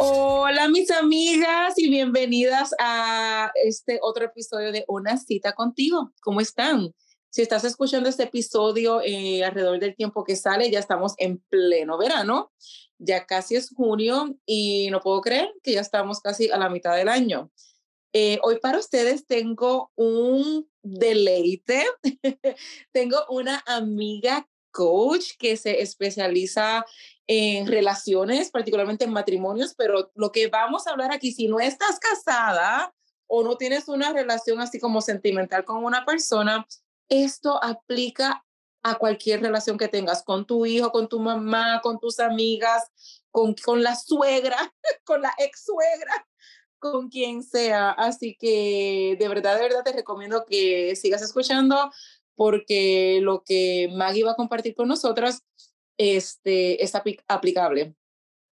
Hola mis amigas y bienvenidas a este otro episodio de Una cita contigo. ¿Cómo están? Si estás escuchando este episodio eh, alrededor del tiempo que sale, ya estamos en pleno verano, ya casi es junio y no puedo creer que ya estamos casi a la mitad del año. Eh, hoy para ustedes tengo un deleite. tengo una amiga coach que se especializa en relaciones, particularmente en matrimonios, pero lo que vamos a hablar aquí, si no estás casada o no tienes una relación así como sentimental con una persona, esto aplica a cualquier relación que tengas con tu hijo, con tu mamá, con tus amigas, con, con la suegra, con la ex suegra, con quien sea. Así que de verdad, de verdad te recomiendo que sigas escuchando porque lo que Maggie va a compartir con nosotras este, es aplicable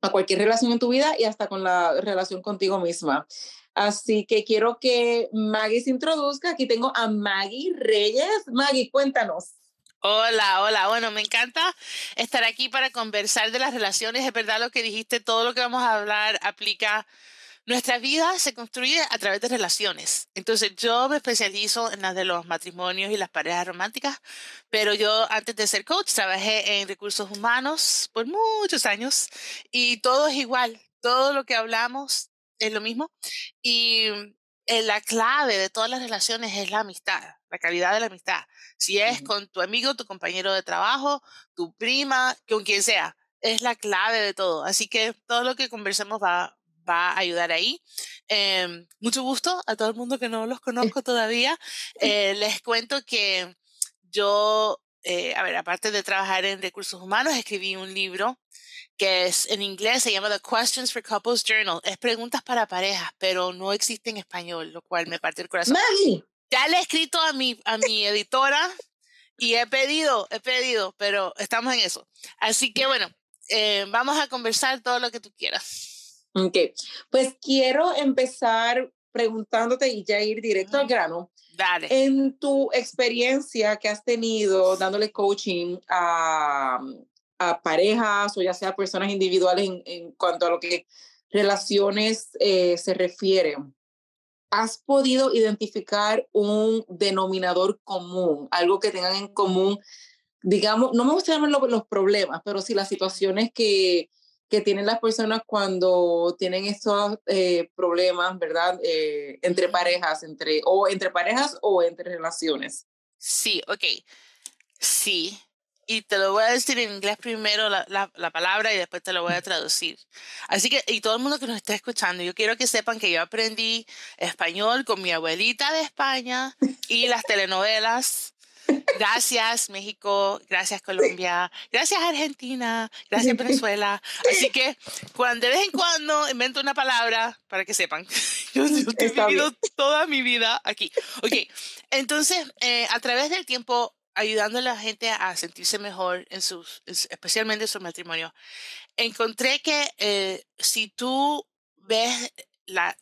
a cualquier relación en tu vida y hasta con la relación contigo misma. Así que quiero que Maggie se introduzca. Aquí tengo a Maggie Reyes. Maggie, cuéntanos. Hola, hola. Bueno, me encanta estar aquí para conversar de las relaciones. Es verdad lo que dijiste, todo lo que vamos a hablar aplica nuestra vida se construye a través de relaciones. Entonces yo me especializo en las de los matrimonios y las parejas románticas, pero yo antes de ser coach trabajé en recursos humanos por muchos años y todo es igual, todo lo que hablamos es lo mismo y eh, la clave de todas las relaciones es la amistad, la calidad de la amistad. Si es con tu amigo, tu compañero de trabajo, tu prima, con quien sea, es la clave de todo. Así que todo lo que conversemos va, va a ayudar ahí. Em, mucho gusto a todo el mundo que no los conozco todavía. Eh, les cuento que yo, eh, a ver, aparte de trabajar en recursos humanos, escribí un libro que es en inglés, se llama The Questions for Couples Journal. Es preguntas para parejas, pero no existe en español, lo cual me parte el corazón. Ya le he escrito a mi, a mi editora y he pedido, he pedido, pero estamos en eso. Así que bueno, eh, vamos a conversar todo lo que tú quieras. Ok, pues quiero empezar preguntándote y ya ir directo al grano. Dale. En tu experiencia que has tenido dándole coaching a, a parejas o ya sea personas individuales en, cuanto a lo que relaciones eh, se refiere, ¿has podido identificar un denominador común, algo que tengan en común? Digamos, no me gusta llamarlo los problemas, pero sí las situaciones que, que tienen las personas cuando tienen estos eh, problemas, ¿verdad? Eh, entre parejas, entre, o entre parejas o entre relaciones. Sí, ok. Sí. Y te lo voy a decir en inglés primero la, la, la, palabra y después te lo voy a traducir. Así que, y todo el mundo que nos está escuchando, yo quiero que sepan que yo aprendí español con mi abuelita de España y las telenovelas Gracias México, gracias Colombia, gracias Argentina, gracias Venezuela. Así que cuando de vez en cuando invento una palabra para que sepan, yo, he vivido toda mi vida aquí. Ok, entonces eh, a través del tiempo ayudando a la gente a sentirse mejor en sus, especialmente en su matrimonio, encontré que eh, si tú ves la,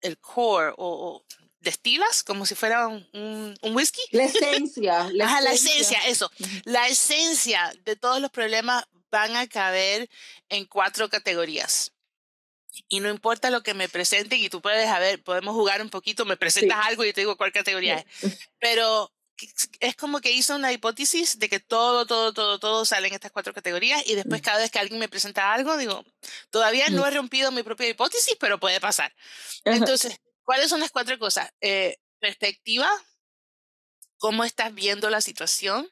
el core o, destilas como si fuera un, un, whisky. La esencia. La, Ajá, esencia. la esencia, eso. La esencia de todos los problemas van a caber en cuatro categorías. Y no importa lo que me presenten, y tú puedes, a ver, podemos jugar un poquito, me presentas algo y te digo cuál categoría es. Pero es como que hizo una hipótesis de que todo, todo, todo, todo sale en estas cuatro categorías y después cada vez que alguien me presenta algo, digo, todavía no he rompido mi propia hipótesis, pero puede pasar. Entonces, ¿Cuáles son las cuatro cosas? Eh, perspectiva, cómo estás viendo la situación.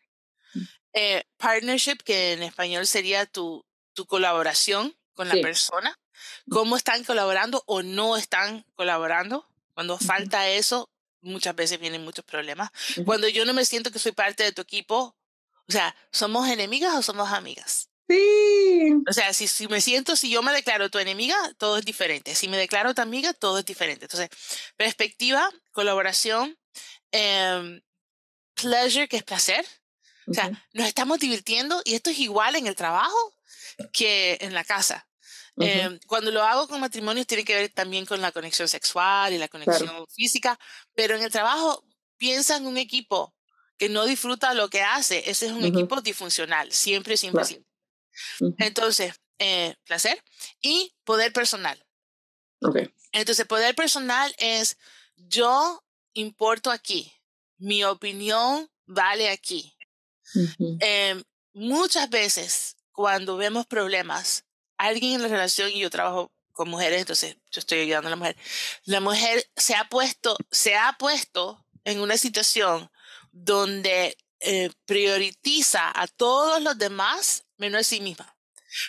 Mm. Eh, partnership, que en español sería tu, tu colaboración con la persona. Cómo están colaborando o no están colaborando. Cuando falta eso, muchas veces vienen muchos problemas. Cuando yo no me siento que soy parte de tu equipo, o sea, ¿somos enemigas o somos amigas? Sí. O sea, si, si me siento, si yo me declaro tu enemiga, todo es diferente. Si me declaro tu amiga, todo es diferente. Entonces, perspectiva, colaboración, em, pleasure, que es placer. O sea, nos estamos divirtiendo y esto es igual en el trabajo que en la casa. Em, cuando lo hago con matrimonios tiene que ver también con la conexión sexual y la conexión física, pero en el trabajo piensa en un equipo que no disfruta lo que hace. Ese es un equipo disfuncional, siempre, siempre, siempre. Entonces, eh, placer y poder personal. Okay. Entonces, poder personal es yo importo aquí, mi opinión vale aquí. Em, muchas veces cuando vemos problemas, alguien en la relación, y yo trabajo con mujeres, entonces yo estoy ayudando a la mujer, la mujer se ha puesto, se ha puesto en una situación donde eh, prioritiza a todos los demás menos a sí misma.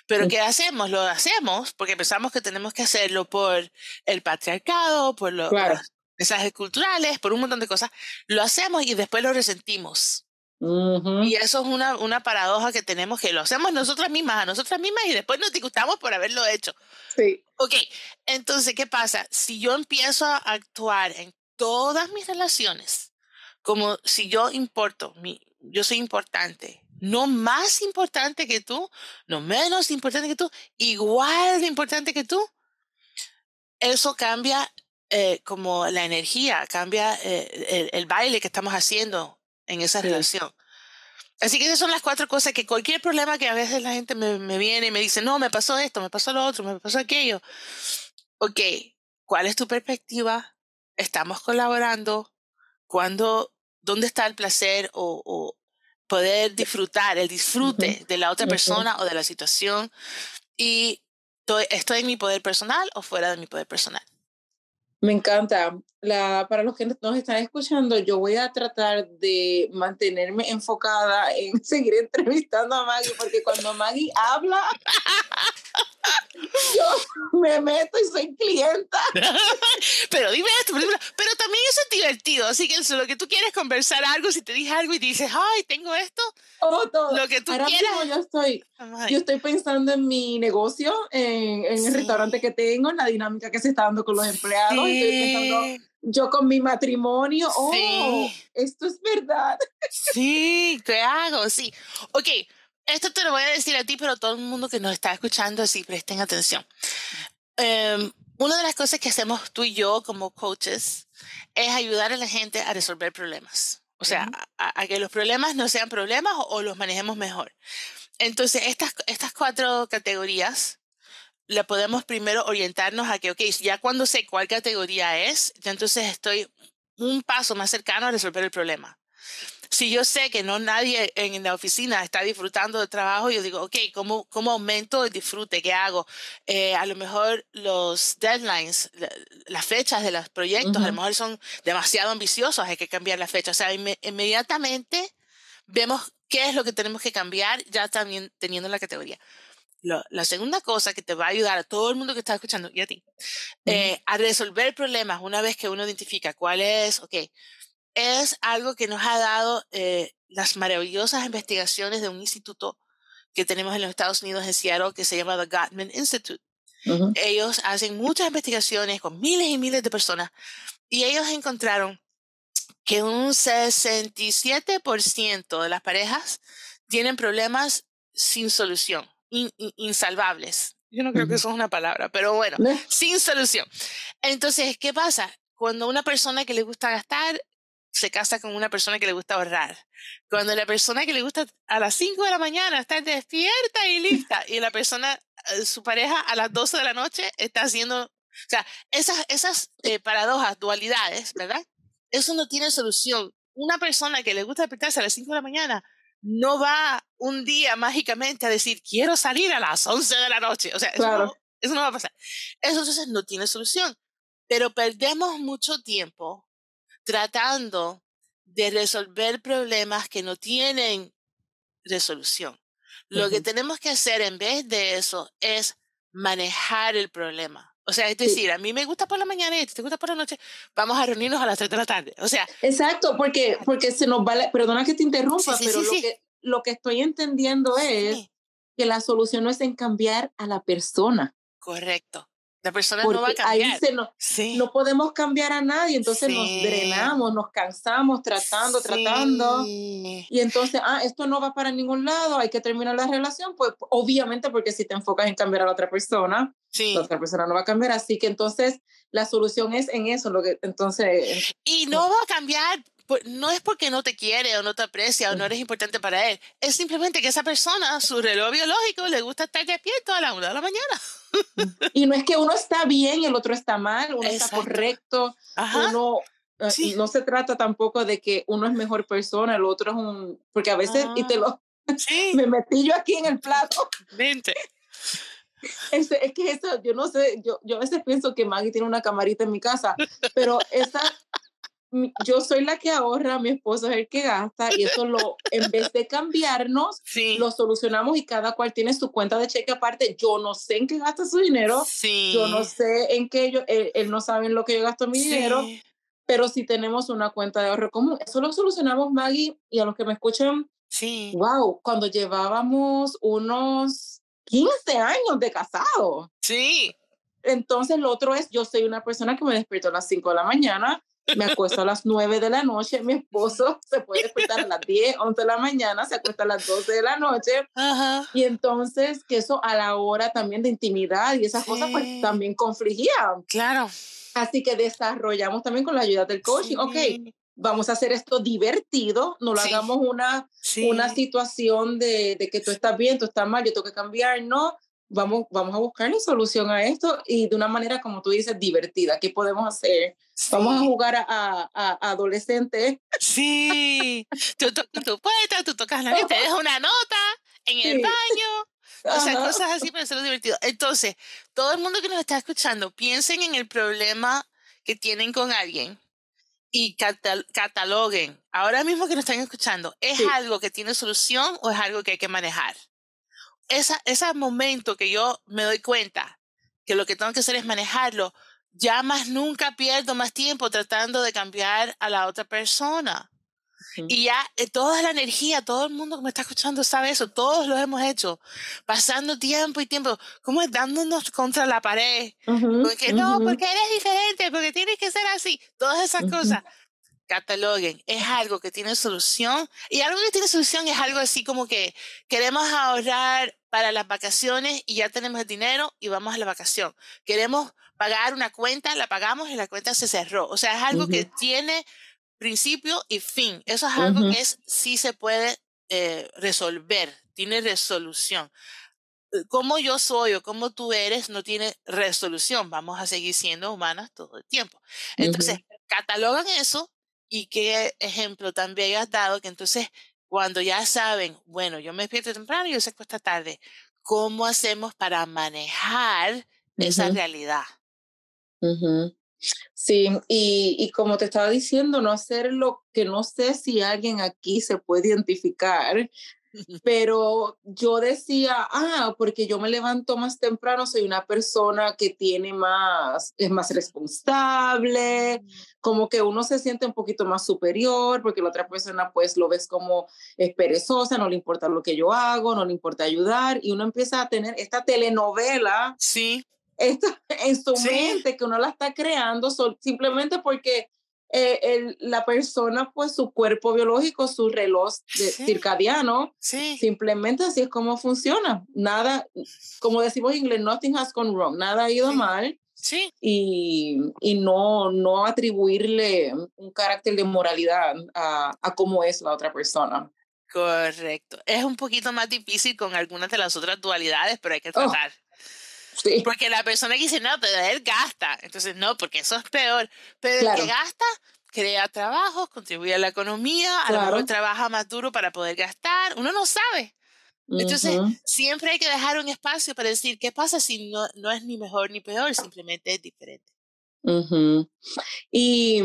Pero ¿qué hacemos? Lo hacemos porque pensamos que tenemos que hacerlo por el patriarcado, por los mensajes culturales, por un montón de cosas. Lo hacemos y después lo resentimos. Y eso es una, una paradoja que tenemos que lo hacemos nosotras mismas, a nosotras mismas, y después nos disgustamos por haberlo hecho. Sí. Ok, entonces, ¿qué pasa? Si yo empiezo a actuar en todas mis relaciones como si yo importo, mi, yo soy importante, no más importante que tú, no menos importante que tú, igual de importante que tú, eso cambia eh, como la energía, cambia eh, el, baile que estamos haciendo en esa relación. Así que esas son las cuatro cosas que cualquier problema que a veces la gente me, me, viene y me dice, no, me pasó esto, me pasó lo otro, me pasó aquello. Ok, ¿cuál es tu perspectiva? Estamos colaborando. ¿Cuándo dónde está el placer o, poder disfrutar, el disfrute de la otra persona o de la situación. Y estoy, en mi poder personal o fuera de mi poder personal. Me encanta. La, para los que nos están escuchando, yo voy a tratar de mantenerme enfocada en seguir entrevistando a Maggie, porque cuando Maggie habla, yo me meto y soy clienta. pero dime esto, pero, también eso es divertido, así que lo que tú quieres conversar algo, si te dije algo y dices, ay, tengo esto, oh, todo. lo que tú Ahora quieras. Mismo yo estoy, yo estoy pensando en mi negocio, en, en el restaurante que tengo, en la dinámica que se está dando con los empleados, estoy pensando yo con mi matrimonio, oh, esto es verdad. Sí, ¿qué hago? Sí. Ok, esto te lo voy a decir a ti, pero todo el mundo que nos está escuchando, sí, presten atención. Em, una de las cosas que hacemos tú y yo como coaches es ayudar a la gente a resolver problemas. O sea, a, que los problemas no sean problemas o, los manejemos mejor. Entonces, estas, estas cuatro categorías la podemos primero orientarnos a que, ok, ya cuando sé cuál categoría es, ya entonces estoy un paso más cercano a resolver el problema si yo sé que no nadie en la oficina está disfrutando del trabajo, yo digo, ok, ¿cómo, cómo aumento el disfrute? ¿Qué hago? Eh, a lo mejor los deadlines, las fechas de los proyectos, a lo mejor son demasiado ambiciosos, hay que cambiar la fecha. O sea, inmediatamente vemos qué es lo que tenemos que cambiar, ya también teniendo la categoría. la segunda cosa que te va a ayudar a todo el mundo que está escuchando y a ti, eh, a resolver problemas una vez que uno identifica cuál es, ok, es algo que nos ha dado eh, las maravillosas investigaciones de un instituto que tenemos en los Estados Unidos en Seattle que se llama The Gottman Institute. Ellos hacen muchas investigaciones con miles y miles de personas y ellos encontraron que un 67% de las parejas tienen problemas sin solución, insalvables. Yo no creo que eso es una palabra, pero bueno, sin solución. Entonces, ¿qué pasa? Cuando una persona que le gusta gastar se casa con una persona que le gusta ahorrar. Cuando la persona que le gusta a las 5 de la mañana está despierta y lista, y la persona, eh, su pareja a las 12 de la noche está haciendo, o sea, esas, esas eh, paradojas, dualidades, ¿verdad? Eso no tiene solución. Una persona que le gusta despertarse a las 5 de la mañana no va un día mágicamente a decir, quiero salir a las 11 de la noche. O sea, eso, no, eso no va a pasar. Eso entonces no tiene solución. Pero perdemos mucho tiempo tratando de resolver problemas que no tienen resolución. Lo que tenemos que hacer en vez de eso es manejar el problema. O sea, es decir, a mí me gusta por la mañana y a ti te gusta por la noche, vamos a reunirnos a las 3 de la tarde. O sea. Exacto, porque, porque se nos vale, perdona que te interrumpa, pero lo, que, lo que estoy entendiendo es que la solución no es en cambiar a la persona. Correcto. La persona no va a cambiar. Ahí se no, no podemos cambiar a nadie, entonces nos drenamos, nos cansamos tratando, tratando. Y entonces, ah, esto no va para ningún lado, hay que terminar la relación, pues obviamente porque si te enfocas en cambiar a la otra persona, la otra persona no va a cambiar, así que entonces la solución es en eso, lo que entonces... Y no va a cambiar no es porque no te quiere o no te aprecia o no eres importante para él, es simplemente que esa persona, su reloj biológico, le gusta estar despierto a la una de la mañana. y no es que uno está bien y el otro está mal, uno está correcto, uno eh, no se trata tampoco de que uno es mejor persona, el otro es un, porque a veces, y te lo, me metí yo aquí en el plato. Vente. Es, es, que eso, yo no sé, yo, yo a veces pienso que Maggie tiene una camarita en mi casa, pero esa, yo soy la que ahorra, mi esposo es el que gasta y eso lo, en vez de cambiarnos, lo solucionamos y cada cual tiene su cuenta de cheque aparte. Yo no sé en qué gasta su dinero, yo no sé en qué yo, él, no sabe en lo que yo gasto mi dinero, pero si tenemos una cuenta de ahorro común. Eso lo solucionamos Maggie y a los que me escuchan, sí. wow, cuando llevábamos unos 15 años de casado. Sí. Entonces, lo otro es, yo soy una persona que me despierto a las 5 de la mañana, me acuesto a las 9 de la noche, mi esposo se puede despertar a las 10, 11 de la mañana, se acuesta a las 12 de la noche. Y entonces, que eso a la hora también de intimidad y esas cosas, pues también confligía. Claro. Así que desarrollamos también con la ayuda del coaching, ok, vamos a hacer esto divertido, no lo hagamos una, una situación de, de, que tú estás bien, tú estás mal, yo tengo que cambiar, no, vamos, vamos a buscarle solución a esto y de una manera, como tú dices, divertida. ¿Qué podemos hacer? Vamos a jugar a, a, adolescentes. Sí, tú tocas tu puerta, tú tocas la te dejas una nota en el baño. O sea, cosas así para hacerlo divertido. Entonces, todo el mundo que nos está escuchando, piensen en el problema que tienen con alguien y cataloguen. Ahora mismo que nos están escuchando, ¿es algo que tiene solución o es algo que hay que manejar? Esa, ese momento que yo me doy cuenta que lo que tengo que hacer es manejarlo, ya más nunca pierdo más tiempo tratando de cambiar a la otra persona. Y ya eh, toda la energía, todo el mundo que me está escuchando sabe eso, todos lo hemos hecho, pasando tiempo y tiempo, como es dándonos contra la pared, porque no, porque eres diferente, porque tienes que ser así, todas esas cosas cataloguen. Es algo que tiene solución. Y algo que tiene solución es algo así como que queremos ahorrar para las vacaciones y ya tenemos el dinero y vamos a la vacación. Queremos pagar una cuenta, la pagamos y la cuenta se cerró. O sea, es algo que tiene principio y fin. Eso es algo que es, sí se puede eh, resolver, tiene resolución. Eh, como yo soy o como tú eres no tiene resolución. Vamos a seguir siendo humanas todo el tiempo. Entonces, catalogan eso y qué ejemplo también has dado que entonces cuando ya saben, bueno, yo me despierto temprano y yo se cuesta tarde, ¿cómo hacemos para manejar esa realidad? Sí, y, y, como te estaba diciendo, no hacer lo que no sé si alguien aquí se puede identificar, pero yo decía, ah, porque yo me levanto más temprano, soy una persona que tiene más, es más responsable, como que uno se siente un poquito más superior, porque la otra persona pues lo ves como es perezosa, no le importa lo que yo hago, no le importa ayudar, y uno empieza a tener esta telenovela. Sí. Esto en su mente que uno la está creando simplemente porque eh, el, la persona, pues su cuerpo biológico, su reloj circadiano, simplemente así es como funciona. Nada, como decimos en inglés, nothing has gone wrong, nada ha ido mal. Sí. Y, y, no, no atribuirle un carácter de moralidad a, a cómo es la otra persona. Correcto. Es un poquito más difícil con algunas de las otras dualidades, pero hay que oh, tratar. Sí. Porque la persona que dice, no, pero él gasta. Entonces, no, porque eso es peor. Pero el que gasta, crea trabajos, contribuye a la economía, a lo mejor trabaja más duro para poder gastar. Uno no sabe. Entonces, siempre hay que dejar un espacio para decir, ¿qué pasa si no, no es ni mejor ni peor? Simplemente es diferente. y,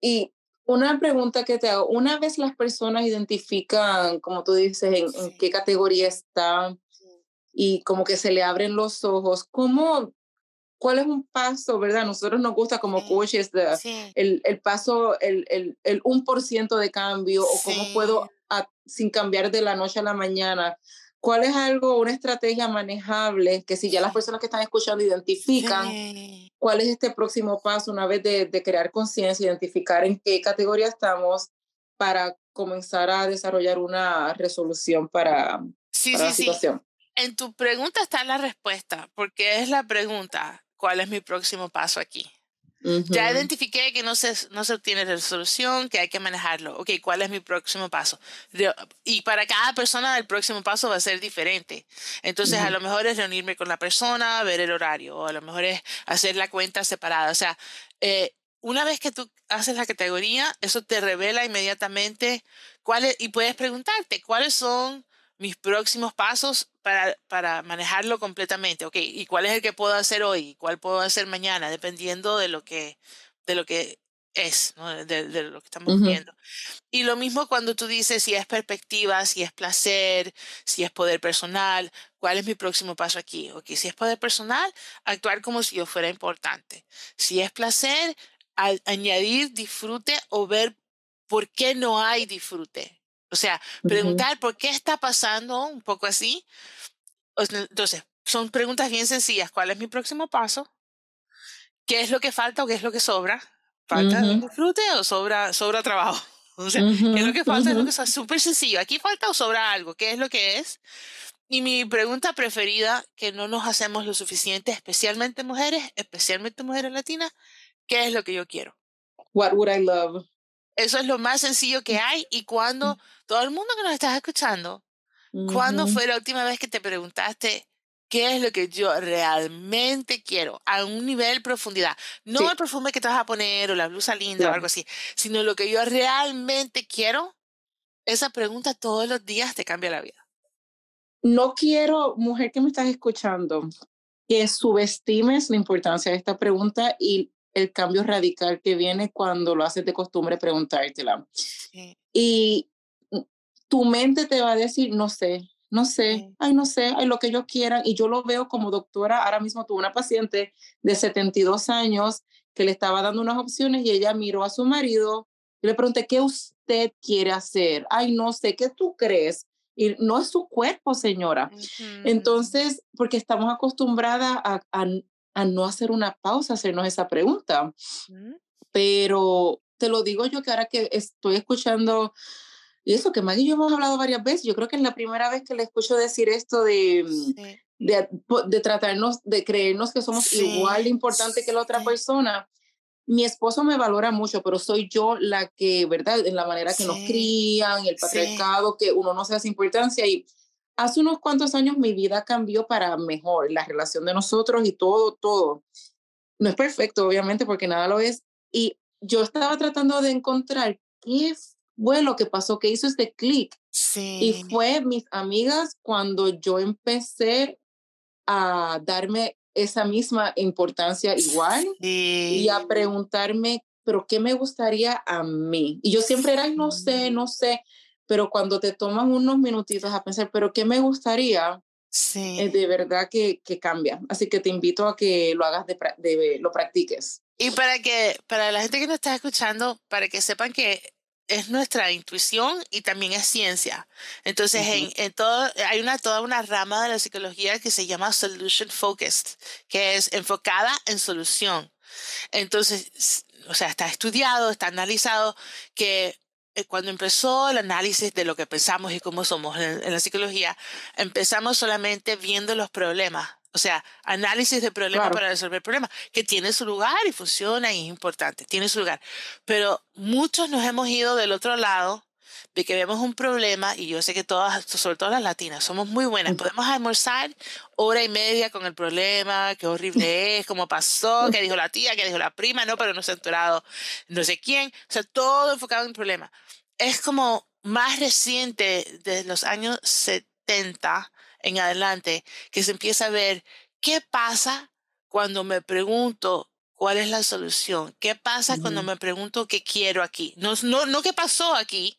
y una pregunta que te hago, una vez las personas identifican, como tú dices, en, en qué categoría está y como que se le abren los ojos. ¿Cómo, cuál es un paso, verdad? Nosotros nos gusta como coaches el, el, paso, el, el, el 1% de cambio o cómo puedo, sin cambiar de la noche a la mañana, ¿Cuál es algo, una estrategia manejable que si ya las personas que están escuchando identifican cuál es este próximo paso una vez de, de crear conciencia, identificar en qué categoría estamos para comenzar a desarrollar una resolución para, sí, sí, la situación? Sí. En tu pregunta está la respuesta, porque es la pregunta, ¿cuál es mi próximo paso aquí? Ya identifiqué que no se, no se obtiene resolución, que hay que manejarlo. Ok, ¿cuál es mi próximo paso? y para cada persona el próximo paso va a ser diferente. Entonces, a lo mejor es reunirme con la persona, ver el horario, o a lo mejor es hacer la cuenta separada. O sea, eh, una vez que tú haces la categoría, eso te revela inmediatamente cuáles, y puedes preguntarte cuáles son mis próximos pasos para, para manejarlo completamente. Ok, ¿y cuál es el que puedo hacer hoy? ¿Cuál puedo hacer mañana? Dependiendo de lo que, de lo que es, ¿no? de, lo que estamos viendo. Y lo mismo cuando tú dices si es perspectiva, si es placer, si es poder personal, ¿cuál es mi próximo paso aquí? Ok, si es poder personal, actuar como si yo fuera importante. Si es placer, añadir disfrute o ver por qué no hay disfrute. O sea, preguntar por qué está pasando, un poco así. Entonces, son preguntas bien sencillas. ¿Cuál es mi próximo paso? ¿Qué es lo que falta o qué es lo que sobra? ¿Falta disfrute o sobra, sobra trabajo? O sea, ¿qué es lo que falta? Es lo que es súper sencillo. ¿Aquí falta o sobra algo? ¿Qué es lo que es? Y mi pregunta preferida, que no nos hacemos lo suficiente, especialmente mujeres, especialmente mujeres latinas, ¿qué es lo que yo quiero? What would I love? Eso es lo más sencillo que hay. Y cuando, todo el mundo que nos estás escuchando, ¿cuándo fue la última vez que te preguntaste qué es lo que yo realmente quiero? A un nivel profundidad. No el perfume que te vas a poner o la blusa linda o algo así, sino lo que yo realmente quiero. Esa pregunta todos los días te cambia la vida. No quiero, mujer que me estás escuchando, que subestimes la importancia de esta pregunta y el cambio radical que viene cuando lo haces de costumbre preguntártela. Y tu mente te va a decir, no sé, no sé, ay, no sé, ay, lo que yo quiera. Y yo lo veo como doctora, ahora mismo tuve una paciente de 72 años que le estaba dando unas opciones y ella miró a su marido y le pregunté, ¿qué usted quiere hacer? Ay, no sé, ¿qué tú crees? Y no es su cuerpo, señora. Entonces, porque estamos acostumbradas a, a no hacer una pausa, hacernos esa pregunta. Pero te lo digo yo que ahora que estoy escuchando, y eso que Maggie y yo hemos hablado varias veces, yo creo que es la primera vez que le escucho decir esto de, mm, de, de, tratarnos, de creernos que somos igual de importante que la otra persona. Mi esposo me valora mucho, pero soy yo la que, ¿verdad? En la manera que nos crían, el patriarcado, que uno no se hace importancia y hace unos cuantos años mi vida cambió para mejor, la relación de nosotros y todo, todo. No es perfecto, obviamente, porque nada lo es. Y yo estaba tratando de encontrar qué fue lo que pasó, que hizo este clic. Sí. Y fue mis amigas cuando yo empecé a darme esa misma importancia igual y a preguntarme, pero ¿qué me gustaría a mí? Y yo siempre era, no sé, no sé pero cuando te toman unos minutitos a pensar, pero ¿qué me gustaría? Sí. Es de verdad que, que, cambia. Así que te invito a que lo hagas, de, de, lo practiques. Y para que, para la gente que nos está escuchando, para que sepan que es nuestra intuición y también es ciencia. Entonces, en, en, todo, hay una, toda una rama de la psicología que se llama solution focused, que es enfocada en solución. Entonces, o sea, está estudiado, está analizado que eh, cuando empezó el análisis de lo que pensamos y cómo somos en, la psicología, empezamos solamente viendo los problemas. O sea, análisis de problemas para resolver problemas, que tiene su lugar y funciona y es importante, tiene su lugar. Pero muchos nos hemos ido del otro lado de que vemos un problema, y yo sé que todas, sobre todo las latinas, somos muy buenas. Podemos almorzar hora y media con el problema, qué horrible es, cómo pasó, qué dijo la tía, qué dijo la prima, no, pero no se ha enterado no sé quién. O sea, todo enfocado en el problema. Es como más reciente, de los años 70 en adelante, que se empieza a ver qué pasa cuando me pregunto cuál es la solución, qué pasa cuando me pregunto qué quiero aquí. No, no, no qué pasó aquí,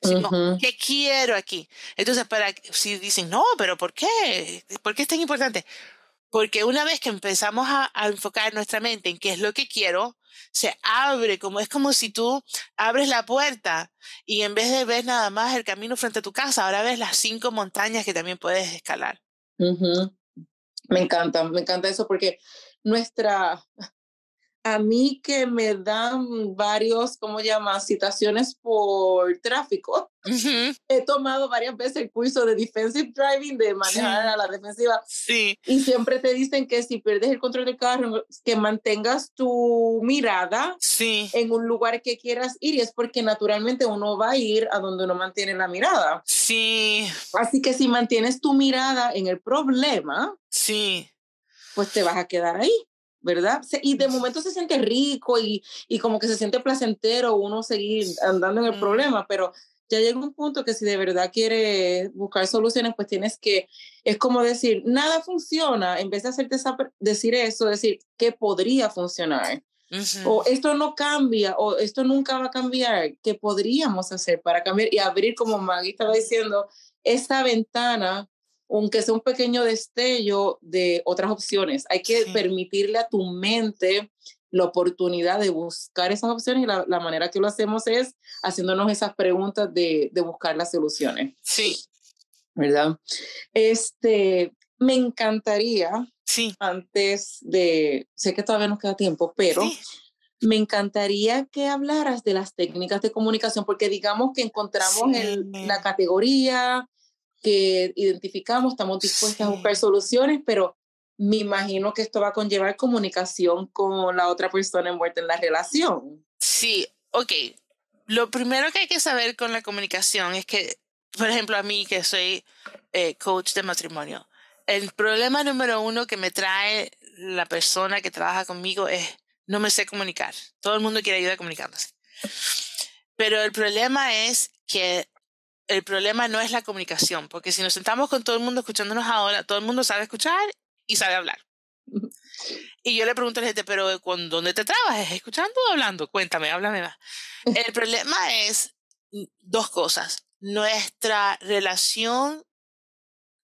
¿qué quiero aquí? Entonces, para si dicen, no, pero ¿por qué? ¿Por qué es tan importante? Porque una vez que empezamos a, a, enfocar nuestra mente en qué es lo que quiero, se abre, como es como si tú abres la puerta y en vez de ver nada más el camino frente a tu casa, ahora ves las cinco montañas que también puedes escalar. Me encanta, me encanta eso porque nuestra, a mí que me dan varios, ¿cómo llamas? Citaciones por tráfico. He tomado varias veces el curso de defensive driving, de manejar a la defensiva. Sí. Y siempre te dicen que si pierdes el control del carro, que mantengas tu mirada sí. en un lugar que quieras ir. Y es porque naturalmente uno va a ir a donde uno mantiene la mirada. Sí. Así que si mantienes tu mirada en el problema, sí. pues te vas a quedar ahí. ¿Verdad? Y de momento se siente rico y, y como que se siente placentero uno seguir andando en el problema, pero ya llega un punto que si de verdad quieres buscar soluciones, pues tienes que, es como decir, nada funciona, en vez de hacerte decir eso, decir que podría funcionar. O esto no cambia, o esto nunca va a cambiar, ¿qué podríamos hacer para cambiar? Y abrir, como Maggie estaba diciendo, esa ventana aunque sea un pequeño destello de otras opciones. Hay que permitirle a tu mente la oportunidad de buscar esas opciones y la, la, manera que lo hacemos es haciéndonos esas preguntas de, de buscar las soluciones. Sí. ¿Verdad? Este, me encantaría, sí. antes de, sé que todavía nos queda tiempo, pero sí. me encantaría que hablaras de las técnicas de comunicación, porque digamos que encontramos sí. el, la categoría, que identificamos, estamos dispuestas sí. a buscar soluciones, pero me imagino que esto va a conllevar comunicación con la otra persona envuelta en la relación. Sí, ok. Lo primero que hay que saber con la comunicación es que, por ejemplo, a mí que soy eh, coach de matrimonio, el problema número uno que me trae la persona que trabaja conmigo es no me sé comunicar. Todo el mundo quiere ayuda comunicándose. Pero el problema es que el problema no es la comunicación, porque si nos sentamos con todo el mundo escuchándonos ahora, todo el mundo sabe escuchar y sabe hablar. Y yo le pregunto a la gente, pero ¿con dónde te trabajas? ¿Escuchando o hablando? Cuéntame, háblame más. El problema es dos cosas. Nuestra relación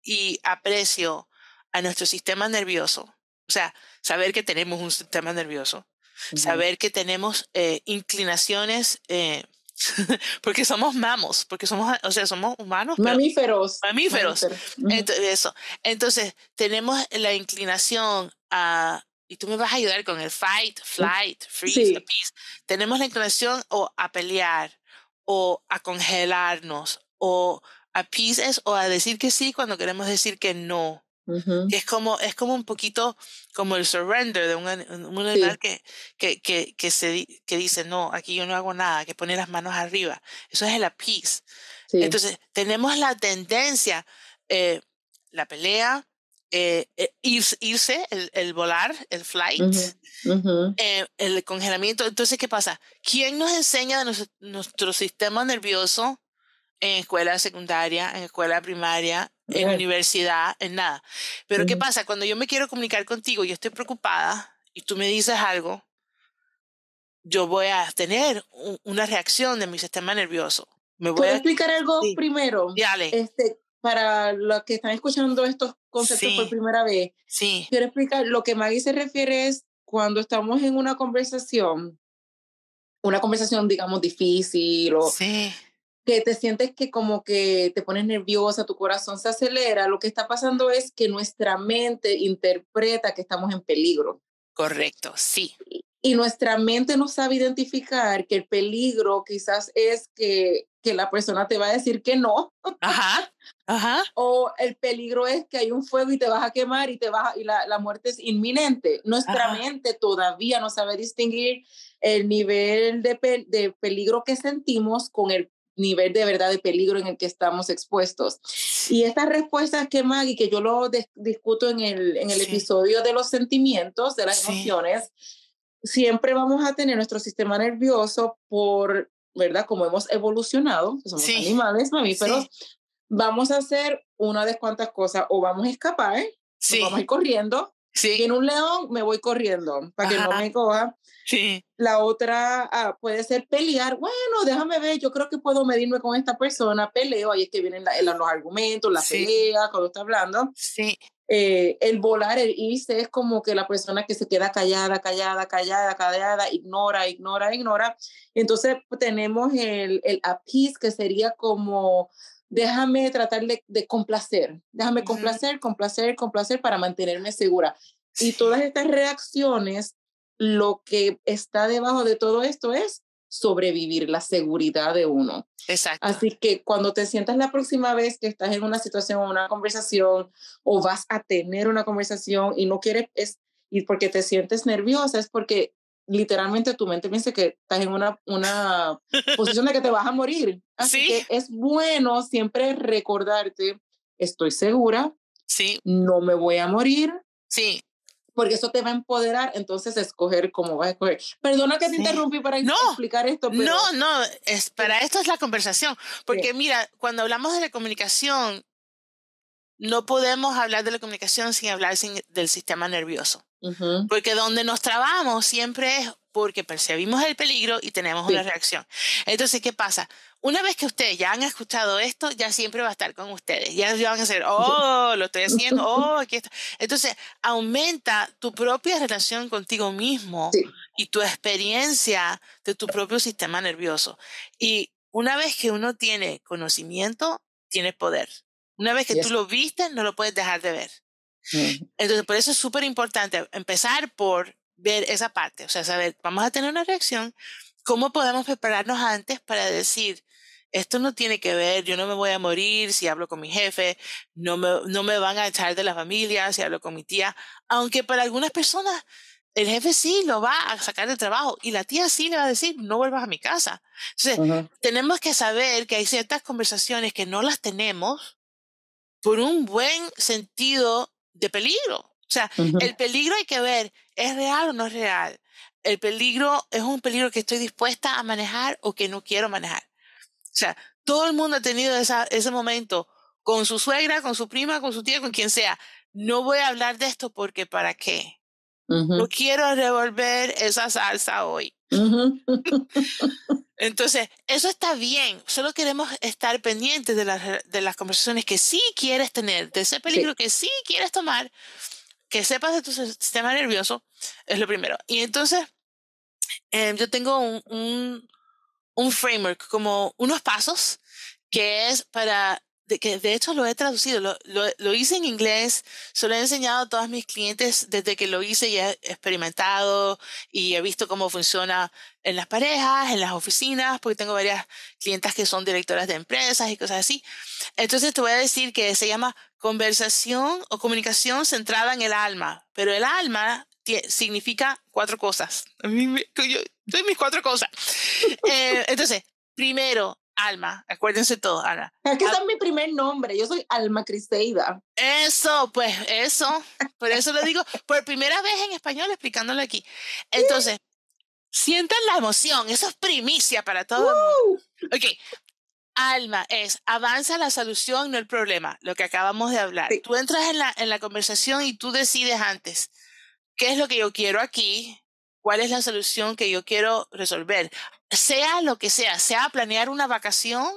y aprecio a nuestro sistema nervioso. O sea, saber que tenemos un sistema nervioso. Uh -huh. Saber que tenemos eh, inclinaciones eh, porque somos mamos, porque somos, o sea, somos humanos. Mamíferos. Mamíferos. mamíferos. Entonces, eso. Entonces, tenemos la inclinación a, y tú me vas a ayudar con el fight, flight, freeze, sí. peace. Tenemos la inclinación o a pelear, o a congelarnos, o a peace o a decir que sí cuando queremos decir que no. Uh -huh. Es como es como un poquito como el surrender de un, un animal sí. que, que, que, que, se, que dice, no, aquí yo no hago nada, que pone las manos arriba. Eso es el appease. Sí. Entonces, tenemos la tendencia, eh, la pelea, eh, eh, irse, irse el, el, volar, el flight, uh -huh. Uh -huh. el congelamiento. Entonces, ¿qué pasa? ¿Quién nos enseña de nuestro, nuestro sistema nervioso en escuela secundaria, en escuela primaria, en universidad, en nada. Pero uh -huh. ¿qué pasa? Cuando yo me quiero comunicar contigo, yo estoy preocupada y tú me dices algo, yo voy a tener un, una reacción de mi sistema nervioso. Me voy ¿Puedo a explicar algo sí. primero? Dale. Este, para los que están escuchando estos conceptos sí. por primera vez, sí. quiero explicar, lo que Maggie se refiere es cuando estamos en una conversación, una conversación, digamos, difícil o... Sí que te sientes que como que te pones nerviosa, tu corazón se acelera, lo que está pasando es que nuestra mente interpreta que estamos en peligro. Correcto, sí. Y nuestra mente no sabe identificar que el peligro quizás es que, que la persona te va a decir que no. Ajá, ajá. O el peligro es que hay un fuego y te vas a quemar y, te vas a, y la, la muerte es inminente. Nuestra ajá. mente todavía no sabe distinguir el nivel de, pe de peligro que sentimos con el nivel de verdad de peligro en el que estamos expuestos. Y estas respuestas que Maggie, que yo lo discuto en el, en el sí. episodio de los sentimientos, de las sí. emociones, siempre vamos a tener nuestro sistema nervioso por, ¿verdad? Como hemos evolucionado, somos sí. animales, mamíferos, vamos a hacer una de cuantas cosas, o vamos a escapar, o vamos a ir corriendo, Sí. Y en un león me voy corriendo para que no me coja. Sí. La otra ah, puede ser pelear. Bueno, déjame ver, yo creo que puedo medirme con esta persona. Peleo, ahí es que vienen la, los argumentos, la sí. pelea, cuando está hablando. Sí. eh, el volar, el irse es como que la persona que se queda callada, callada, callada, callada, ignora, ignora, ignora. Entonces tenemos el, el appease, que sería como déjame tratar de, complacer, déjame complacer, complacer, complacer para mantenerme segura. Y todas estas reacciones, lo que está debajo de todo esto es sobrevivir, la seguridad de uno. Exacto. Así que cuando te sientas la próxima vez que estás en una situación, una conversación, o vas a tener una conversación y no quieres, es, y porque te sientes nerviosa, es porque literalmente tu mente piensa que estás en una, una posición de que te vas a morir. Así que es bueno siempre recordarte, estoy segura, sí. no me voy a morir. Sí. Porque eso te va a empoderar, entonces escoger cómo vas a escoger. Perdona que te interrumpí para explicar esto. Pero... No, no, es, para esto es la conversación. Porque mira, cuando hablamos de la comunicación, no podemos hablar de la comunicación sin hablar sin, del sistema nervioso. Porque donde nos trabamos siempre es porque percibimos el peligro y tenemos una reacción. Entonces, ¿qué pasa? Una vez que ustedes ya han escuchado esto, ya siempre va a estar con ustedes. Ya van a decir, oh, lo estoy haciendo, oh, aquí está. Entonces, aumenta tu propia relación contigo mismo y tu experiencia de tu propio sistema nervioso. Y una vez que uno tiene conocimiento, tiene poder. Una vez que tú lo viste, no lo puedes dejar de ver. Entonces, por eso es súper importante empezar por ver esa parte, o sea, saber, vamos a tener una reacción, ¿cómo podemos prepararnos antes para decir, esto no tiene que ver, yo no me voy a morir si hablo con mi jefe, no me, no me van a echar de la familia si hablo con mi tía, aunque para algunas personas el jefe sí lo va a sacar del trabajo y la tía sí le va a decir, no vuelvas a mi casa. Entonces, tenemos que saber que hay ciertas conversaciones que no las tenemos por un buen sentido de peligro. O sea, el peligro hay que ver, ¿es real o no es real? El peligro es un peligro que estoy dispuesta a manejar o que no quiero manejar. O sea, todo el mundo ha tenido esa, ese momento con su suegra, con su prima, con su tía, con quien sea. No voy a hablar de esto porque ¿para qué? No quiero revolver esa salsa hoy. Entonces, eso está bien. Solo queremos estar pendientes de, las, de las conversaciones que sí quieres tener, de ese peligro que sí quieres tomar, que sepas de tu sistema nervioso, es lo primero. Y entonces, em, yo tengo un, un, un framework, como unos pasos, que es para de, que de hecho lo he traducido, lo, lo, lo, hice en inglés, se lo he enseñado a todos mis clientes desde que lo hice y he experimentado y he visto cómo funciona en las parejas, en las oficinas, porque tengo varias clientas que son directoras de empresas y cosas así. Entonces te voy a decir que se llama conversación o comunicación centrada en el alma, pero el alma significa cuatro cosas. A mí yo, doy mis cuatro cosas. Eh, entonces, primero, Alma, acuérdense todo, Ana. Es que ese es mi primer nombre, yo soy Alma Criseida. Eso, pues eso, por eso lo digo, por primera vez en español explicándolo aquí. Entonces, sientan la emoción, eso es primicia para todo Ok, alma es avanza la solución, no el problema, lo que acabamos de hablar. Tú entras en la, en la conversación y tú decides antes, ¿qué es lo que yo quiero aquí? ¿Cuál es la solución que yo quiero resolver? Sea lo que sea, sea planear una vacación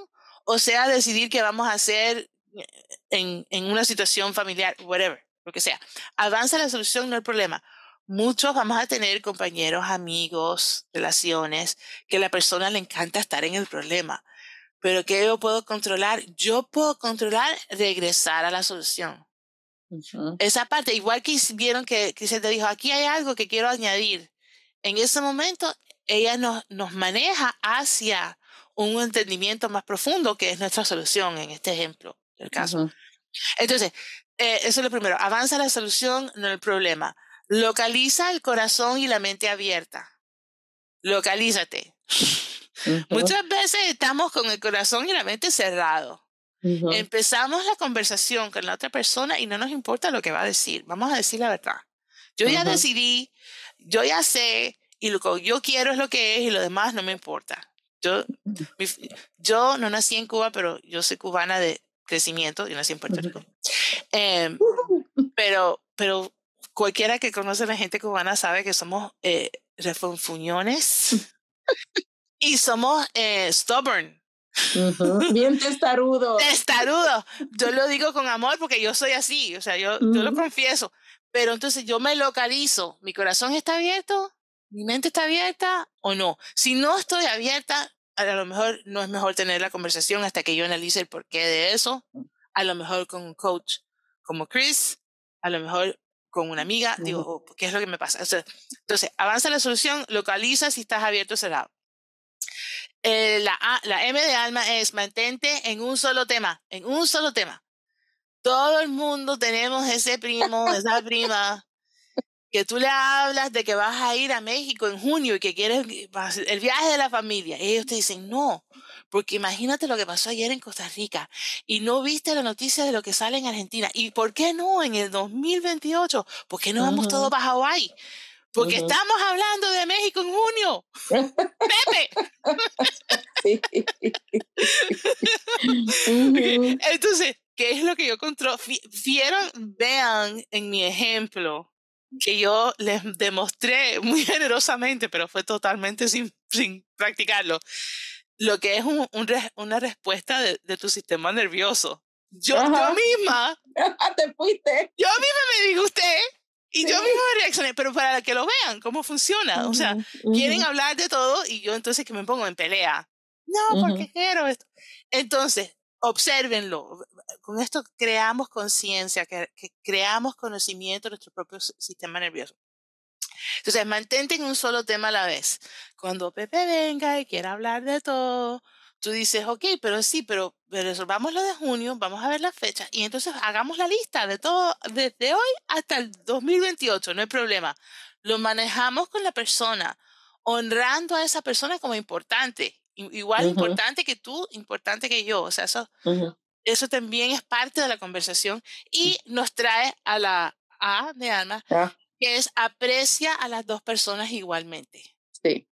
o sea decidir qué vamos a hacer eh, en, en una situación familiar, whatever, lo que sea. Avanza la solución, no el problema. Muchos vamos a tener compañeros, amigos, relaciones, que a la persona le encanta estar en el problema. Pero ¿qué yo puedo controlar? Yo puedo controlar regresar a la solución. Esa parte, igual que vieron que, que se te dijo, aquí hay algo que quiero añadir. En ese momento, ella nos, nos maneja hacia un entendimiento más profundo que es nuestra solución en este ejemplo del caso. Entonces, eh, eso es lo primero. Avanza la solución, no el problema. Localiza el corazón y la mente abierta. Localízate. Muchas veces estamos con el corazón y la mente cerrado. Empezamos la conversación con la otra persona y no nos importa lo que va a decir. Vamos a decir la verdad. Yo ya decidí, yo ya sé, y lo que yo quiero es lo que es y lo demás no me importa. Yo, yo no nací en Cuba, pero yo soy cubana de crecimiento, yo nací en Puerto Rico. Em, pero, pero cualquiera que conoce a la gente cubana sabe que somos eh, refunfuñones y somos eh, stubborn. Bien testarudo. Testarudo. Yo lo digo con amor porque yo soy así, o sea, yo, yo lo confieso. Pero entonces yo me localizo, mi corazón está abierto, mi mente está abierta o no. Si no estoy abierta, a lo mejor no es mejor tener la conversación hasta que yo analice el porqué de eso. A lo mejor con un coach como Chris, a lo mejor con una amiga, digo, oh, ¿qué es lo que me pasa? entonces, avanza la solución, localiza si estás abierto o cerrado. Eh, la, la M de alma es mantente en un solo tema, en un solo tema. Todo el mundo tenemos ese primo, esa prima, que tú le hablas de que vas a ir a México en junio y que quieres el viaje de la familia. Y ellos te dicen, no, porque imagínate lo que pasó ayer en Costa Rica y no viste la noticia de lo que sale en Argentina. ¿Y por qué no en el 2028? ¿Por qué no vamos todos para Hawái? Porque estamos hablando de México en junio. Pepe. Entonces, ¿qué es lo que yo controlo? Vieron, vean en mi ejemplo que yo les demostré muy generosamente, pero fue totalmente sin, sin practicarlo, lo que es un, una respuesta de, de, tu sistema nervioso. Yo, yo misma. Te fuiste. Yo misma me disgusté y yo misma reaccioné, pero para que lo vean, cómo funciona. O sea, quieren hablar de todo y yo entonces que me pongo en pelea. No, porque quiero esto. Entonces, obsérvenlo. Con esto creamos conciencia, que, creamos conocimiento de nuestro propio sistema nervioso. Entonces, mantente en un solo tema a la vez. Cuando Pepe venga y quiera hablar de todo, tú dices, ok, pero sí, pero, resolvamos lo de junio, vamos a ver la fecha y entonces hagamos la lista de todo, desde hoy hasta el 2028, no hay problema. Lo manejamos con la persona, honrando a esa persona como importante, igual importante que tú, importante que yo, o sea, eso, eso también es parte de la conversación y nos trae a la A de Alma, que es aprecia a las dos personas igualmente. Sí.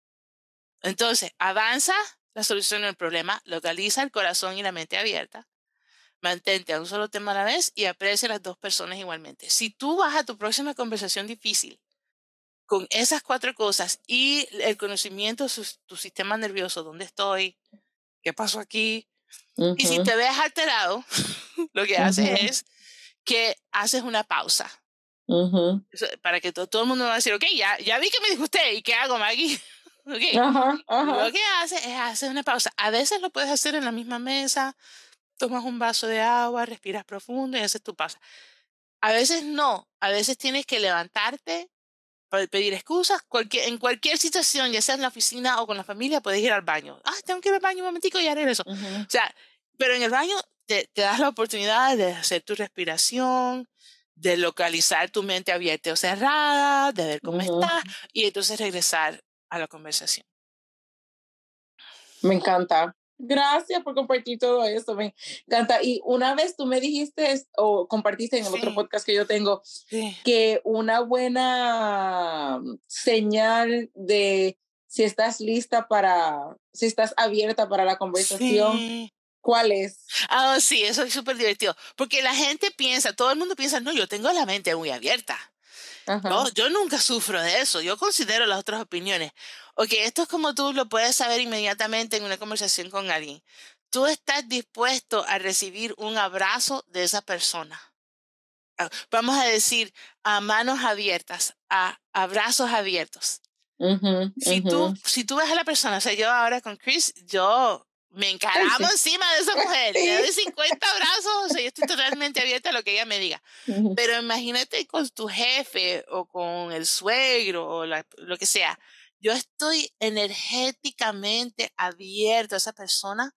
Entonces, avanza la solución del problema, localiza el corazón y la mente abierta, mantente a un solo tema a la vez y aprecia a las dos personas igualmente. Si tú vas a tu próxima conversación difícil con esas cuatro cosas y el conocimiento de tu sistema nervioso, dónde estoy, qué pasó aquí, y si te ves alterado, lo que haces es que haces una pausa. Para que todo, todo, el mundo va a decir, ok, ya, ya vi que me disgusté, ¿y qué hago, Maggie? Okay. Lo que hace es hacer una pausa. A veces lo puedes hacer en la misma mesa, tomas un vaso de agua, respiras profundo y haces tu pausa. A veces no, a veces tienes que levantarte, pedir excusas. Cualquier, en cualquier situación, ya sea en la oficina o con la familia, puedes ir al baño. Ah, tengo que ir al baño un momentico y regreso. eso O sea, pero en el baño te, te, das la oportunidad de hacer tu respiración, de localizar tu mente abierta o cerrada, de ver cómo está y entonces regresar a la conversación. Me encanta. Gracias por compartir todo eso, me encanta. Y una vez tú me dijiste o compartiste en el otro podcast que yo tengo que una buena señal de si estás lista para, si estás abierta para la conversación, ¿cuál es? Ah, sí, eso es súper divertido. Porque la gente piensa, todo el mundo piensa, no, yo tengo la mente muy abierta. No, yo nunca sufro de eso. Yo considero las otras opiniones. Ok, esto es como tú lo puedes saber inmediatamente en una conversación con alguien. Tú estás dispuesto a recibir un abrazo de esa persona. Ah, vamos a decir a manos abiertas, a abrazos abiertos. si, tú, si tú ves a la persona, o sea, yo ahora con Chris, yo me encaramo encima de esa mujer, le doy 50 abrazos, o sea, yo estoy totalmente abierta a lo que ella me diga. Pero imagínate con tu jefe o con el suegro o lo que sea. Yo estoy energéticamente abierto a esa persona.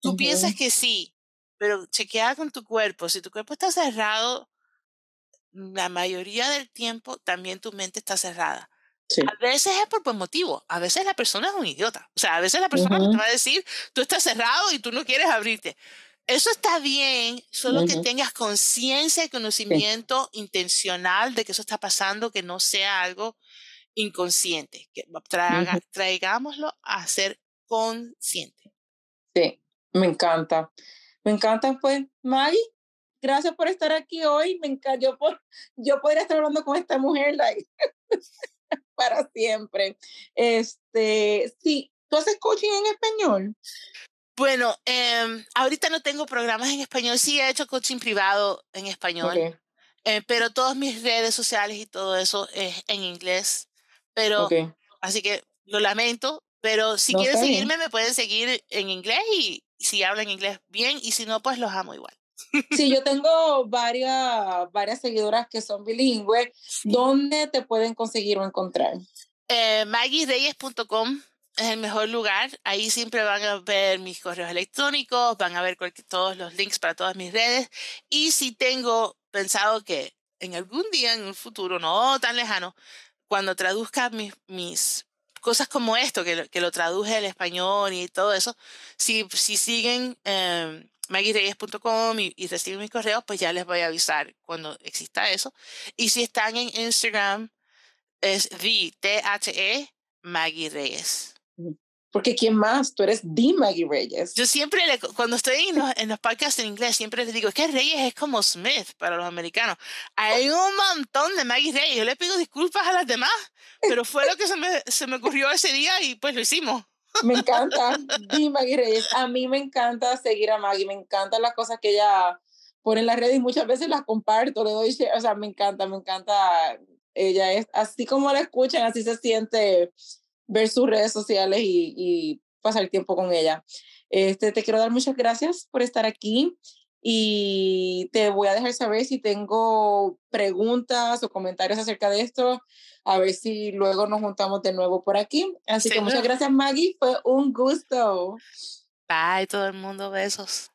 Tú piensas que sí, pero chequea con tu cuerpo. Si tu cuerpo está cerrado, la mayoría del tiempo también tu mente está cerrada. A veces es por buen motivo, a veces la persona es un idiota. O sea, a veces la persona te va a decir, tú estás cerrado y tú no quieres abrirte. Eso está bien, solo que tengas conciencia y conocimiento intencional de que eso está pasando, que no sea algo inconsciente, que traigámoslo a ser consciente. Sí, me encanta. Me encanta, pues, Maggie, gracias por estar aquí hoy. Me encanta. Yo, por, yo podría estar hablando con esta mujer. Like. para siempre. Este, sí, ¿tú haces coaching en español? Bueno, em, ahorita no tengo programas en español, sí he hecho coaching privado en español, eh, pero todas mis redes sociales y todo eso es en inglés. Pero, así que lo lamento, pero si quieren seguirme, me pueden seguir en inglés y si hablan inglés bien, y si no, pues los amo igual. Sí, yo tengo varias, varias seguidoras que son bilingües. ¿Dónde te pueden conseguir o encontrar? Eh, MaggieReyes.com es el mejor lugar. Ahí siempre van a ver mis correos electrónicos, van a ver todos los links para todas mis redes. Y si tengo pensado que en algún día, en un futuro no tan lejano, cuando traduzca mis, mis cosas como esto, que lo, que lo traduje al español y todo eso, si, si siguen eh, maggiereyes.com y, y, reciben mis correos, pues ya les voy a avisar cuando exista eso. Y si están en Instagram, es the, T-H-E, Maggie Reyes. Porque ¿quién más? Tú eres The Maggie Reyes. Yo siempre, le, cuando estoy en los, en los podcasts en inglés, siempre les digo, que Reyes es como Smith para los americanos. Hay un montón de Maggie Reyes. Yo le pido disculpas a las demás, pero fue lo que se me, se me ocurrió ese día y pues lo hicimos. Me encanta The Maggie. A mí me encanta seguir a Maggie. Me encantan las cosas que ella pone en la red y muchas veces las comparto, le doy O sea, me encanta, me encanta. Ella es así como la escuchan, así se siente ver sus redes sociales y, y pasar tiempo con ella. Este, te quiero dar muchas gracias por estar aquí y te voy a dejar saber si tengo preguntas o comentarios acerca de esto, a ver si luego nos juntamos de nuevo por aquí. Así que muchas gracias Maggie, fue un gusto. Bye todo el mundo, besos.